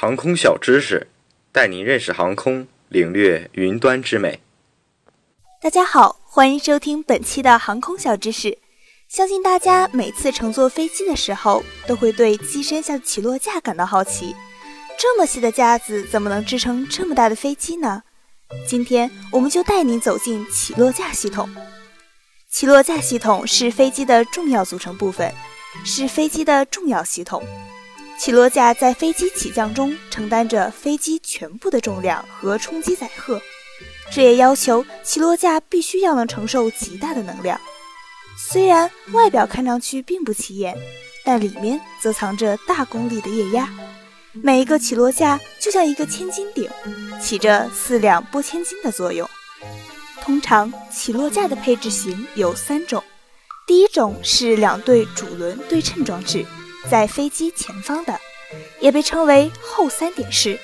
航空小知识，带您认识航空，领略云端之美。大家好，欢迎收听本期的航空小知识。相信大家每次乘坐飞机的时候，都会对机身下的起落架感到好奇。这么细的架子，怎么能支撑这么大的飞机呢？今天我们就带您走进起落架系统。起落架系统是飞机的重要组成部分，是飞机的重要系统。起落架在飞机起降中承担着飞机全部的重量和冲击载荷，这也要求起落架必须要能承受极大的能量。虽然外表看上去并不起眼，但里面则藏着大功率的液压。每一个起落架就像一个千斤顶，起着四两拨千斤的作用。通常起落架的配置型有三种，第一种是两对主轮对称装置。在飞机前方的，也被称为后三点式。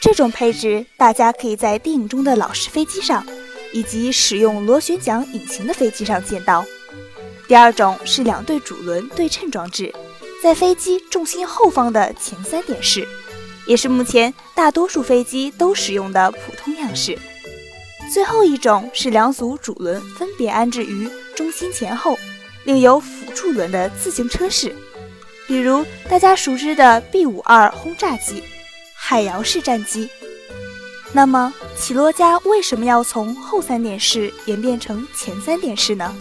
这种配置，大家可以在电影中的老式飞机上，以及使用螺旋桨引擎的飞机上见到。第二种是两对主轮对称装置，在飞机重心后方的前三点式，也是目前大多数飞机都使用的普通样式。最后一种是两组主轮分别安置于中心前后，另有辅助轮的自行车式。比如大家熟知的 B 五二轰炸机、海摇式战机。那么起落架为什么要从后三点式演变成前三点式呢？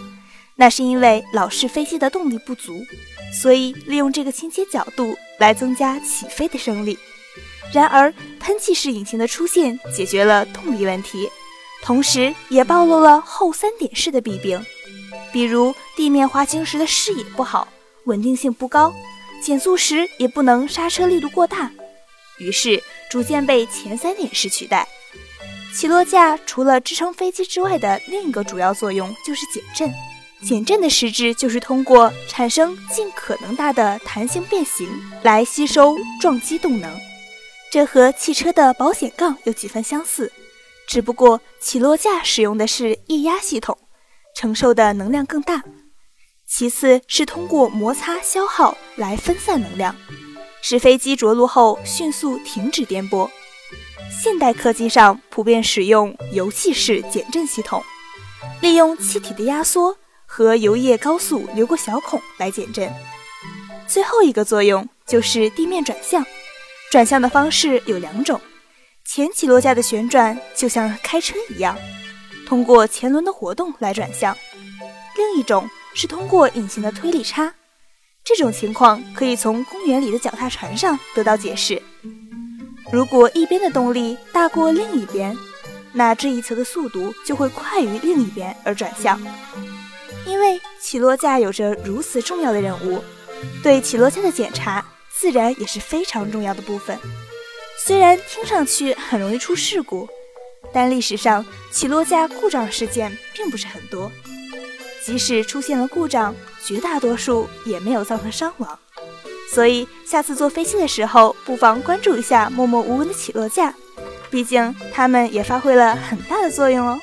那是因为老式飞机的动力不足，所以利用这个倾斜角度来增加起飞的升力。然而喷气式引擎的出现解决了动力问题，同时也暴露了后三点式的弊病，比如地面滑行时的视野不好，稳定性不高。减速时也不能刹车力度过大，于是逐渐被前三点式取代。起落架除了支撑飞机之外的另一个主要作用就是减震。减震的实质就是通过产生尽可能大的弹性变形来吸收撞击动能。这和汽车的保险杠有几分相似，只不过起落架使用的是液压系统，承受的能量更大。其次是通过摩擦消耗来分散能量，使飞机着陆后迅速停止颠簸。现代客机上普遍使用油气式减震系统，利用气体的压缩和油液高速流过小孔来减震。最后一个作用就是地面转向，转向的方式有两种：前起落架的旋转就像开车一样，通过前轮的活动来转向；另一种。是通过引擎的推力差，这种情况可以从公园里的脚踏船上得到解释。如果一边的动力大过另一边，那这一侧的速度就会快于另一边而转向。因为起落架有着如此重要的任务，对起落架的检查自然也是非常重要的部分。虽然听上去很容易出事故，但历史上起落架故障事件并不是很多。即使出现了故障，绝大多数也没有造成伤亡。所以下次坐飞机的时候，不妨关注一下默默无闻的起落架，毕竟它们也发挥了很大的作用哦。